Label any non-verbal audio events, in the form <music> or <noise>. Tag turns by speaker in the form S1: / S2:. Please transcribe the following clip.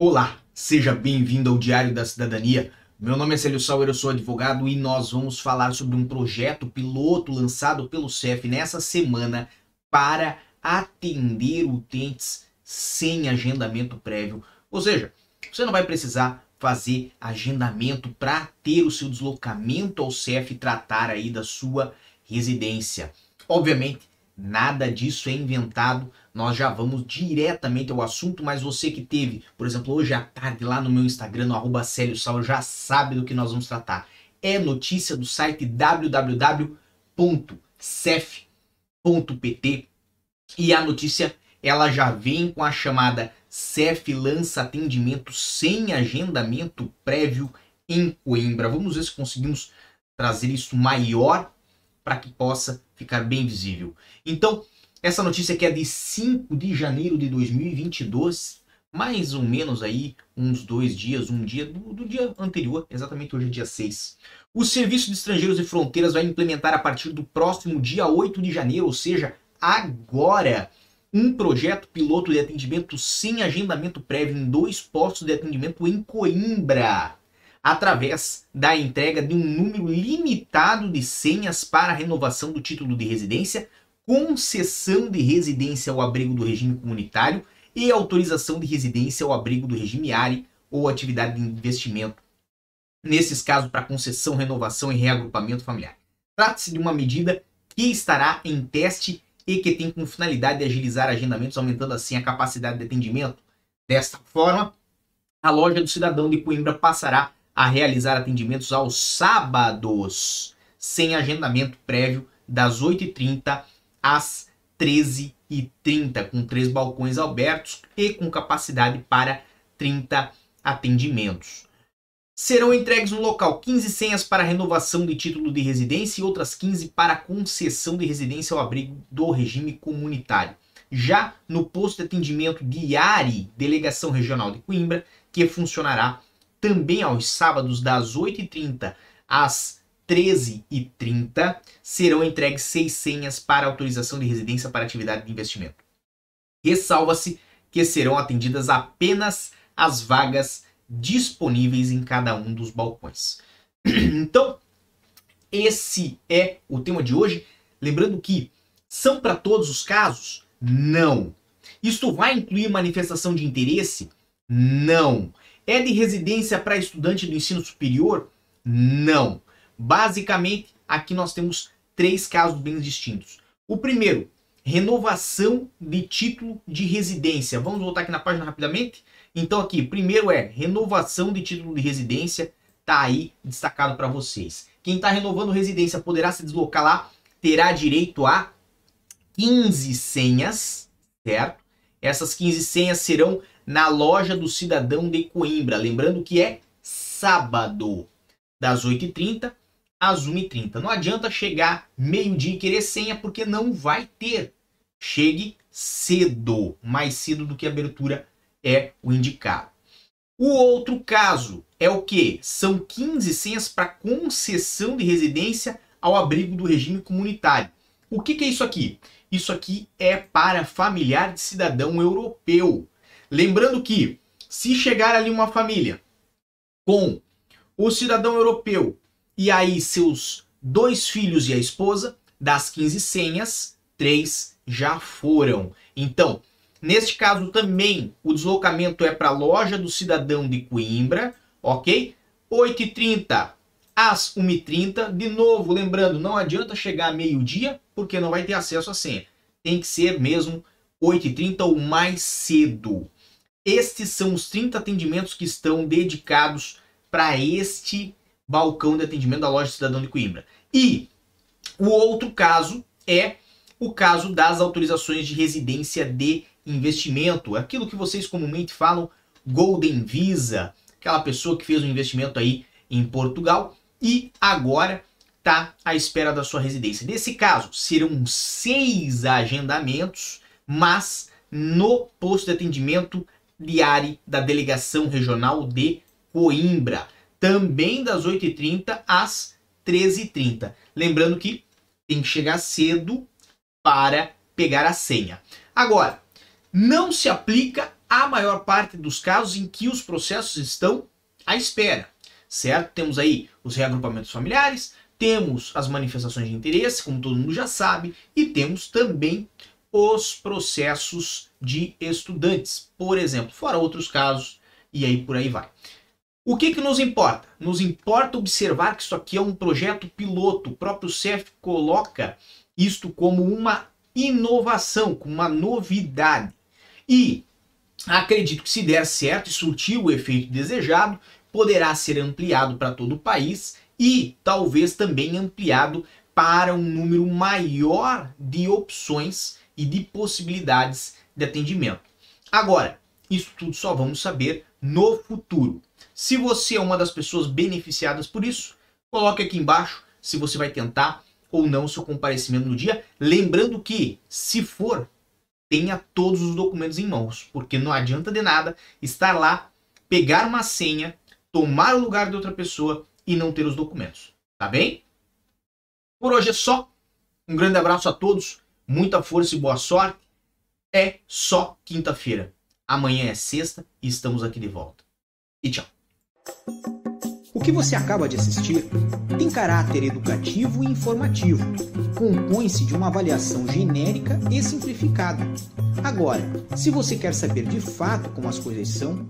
S1: Olá, seja bem-vindo ao Diário da Cidadania. Meu nome é Célio Sauer, eu sou advogado e nós vamos falar sobre um projeto piloto lançado pelo CEF nessa semana para atender utentes sem agendamento prévio. Ou seja, você não vai precisar fazer agendamento para ter o seu deslocamento ao CEF e tratar aí da sua residência. Obviamente, Nada disso é inventado, nós já vamos diretamente ao assunto, mas você que teve, por exemplo, hoje à tarde lá no meu Instagram, no arroba Sal, já sabe do que nós vamos tratar. É notícia do site www.cef.pt e a notícia ela já vem com a chamada CEF lança atendimento sem agendamento prévio em Coimbra. Vamos ver se conseguimos trazer isso maior para que possa ficar bem visível. Então, essa notícia aqui é de 5 de janeiro de 2022, mais ou menos aí uns dois dias, um dia do, do dia anterior, exatamente hoje é dia 6. O Serviço de Estrangeiros e Fronteiras vai implementar a partir do próximo dia 8 de janeiro, ou seja, agora, um projeto piloto de atendimento sem agendamento prévio em dois postos de atendimento em Coimbra através da entrega de um número limitado de senhas para renovação do título de residência, concessão de residência ao abrigo do regime comunitário e autorização de residência ao abrigo do regime ARI ou atividade de investimento. Nesses casos, para concessão, renovação e reagrupamento familiar. Trata-se de uma medida que estará em teste e que tem como finalidade de agilizar agendamentos, aumentando assim a capacidade de atendimento. Desta forma, a loja do cidadão de Coimbra passará a realizar atendimentos aos sábados, sem agendamento prévio, das 8h30 às 13h30, com três balcões abertos e com capacidade para 30 atendimentos. Serão entregues no local 15 senhas para renovação de título de residência e outras 15 para concessão de residência ao abrigo do regime comunitário. Já no posto de atendimento de ARI, Delegação Regional de Coimbra, que funcionará também aos sábados das 8h30 às 13h30 serão entregues seis senhas para autorização de residência para atividade de investimento. Ressalva-se que serão atendidas apenas as vagas disponíveis em cada um dos balcões. <clears throat> Então, esse é o tema de hoje. Lembrando que são para todos os casos? Não. Isto vai incluir manifestação de interesse? Não. É de residência para estudante do ensino superior? Não. Basicamente, aqui nós temos três casos bem distintos. O primeiro, renovação de título de residência. Vamos voltar aqui na página rapidamente? Então aqui, primeiro é renovação de título de residência, tá aí destacado para vocês. Quem está renovando residência poderá se deslocar lá, terá direito a 15 senhas, certo? Essas 15 senhas serão na loja do cidadão de Coimbra. Lembrando que é sábado, das 8h30 às 1h30. Não adianta chegar meio-dia e querer senha, porque não vai ter. Chegue cedo, mais cedo do que a abertura é o indicado. O outro caso é o que? São 15 senhas para concessão de residência ao abrigo do regime comunitário. O que, que é isso aqui? Isso aqui é para familiar de cidadão europeu. Lembrando que, se chegar ali uma família com o cidadão europeu e aí seus dois filhos e a esposa, das 15 senhas, três já foram. Então, neste caso também, o deslocamento é para a loja do cidadão de Coimbra, ok? 8h30 às 1h30. De novo, lembrando, não adianta chegar meio-dia, porque não vai ter acesso à senha. Tem que ser mesmo 8h30 ou mais cedo. Estes são os 30 atendimentos que estão dedicados para este balcão de atendimento da loja Cidadão de Coimbra. E o outro caso é o caso das autorizações de residência de investimento, aquilo que vocês comumente falam Golden Visa, aquela pessoa que fez um investimento aí em Portugal e agora está à espera da sua residência. Nesse caso, serão seis agendamentos, mas no posto de atendimento diária da Delegação Regional de Coimbra, também das 8h30 às 13h30. Lembrando que tem que chegar cedo para pegar a senha. Agora, não se aplica a maior parte dos casos em que os processos estão à espera, certo? Temos aí os reagrupamentos familiares, temos as manifestações de interesse, como todo mundo já sabe, e temos também os processos de estudantes, por exemplo, fora outros casos, e aí por aí vai. O que, que nos importa? Nos importa observar que isso aqui é um projeto piloto. O próprio CEF coloca isto como uma inovação, como uma novidade. E acredito que se der certo e surtir o efeito desejado, poderá ser ampliado para todo o país e talvez também ampliado para um número maior de opções e de possibilidades de atendimento. Agora, isso tudo só vamos saber no futuro. Se você é uma das pessoas beneficiadas por isso, coloque aqui embaixo se você vai tentar ou não seu comparecimento no dia, lembrando que, se for, tenha todos os documentos em mãos, porque não adianta de nada estar lá, pegar uma senha, tomar o lugar de outra pessoa e não ter os documentos. Tá bem? Por hoje é só. Um grande abraço a todos, muita força e boa sorte. É só quinta-feira. Amanhã é sexta e estamos aqui de volta. E tchau.
S2: O que você acaba de assistir tem caráter educativo e informativo. Compõe-se de uma avaliação genérica e simplificada. Agora, se você quer saber de fato como as coisas são,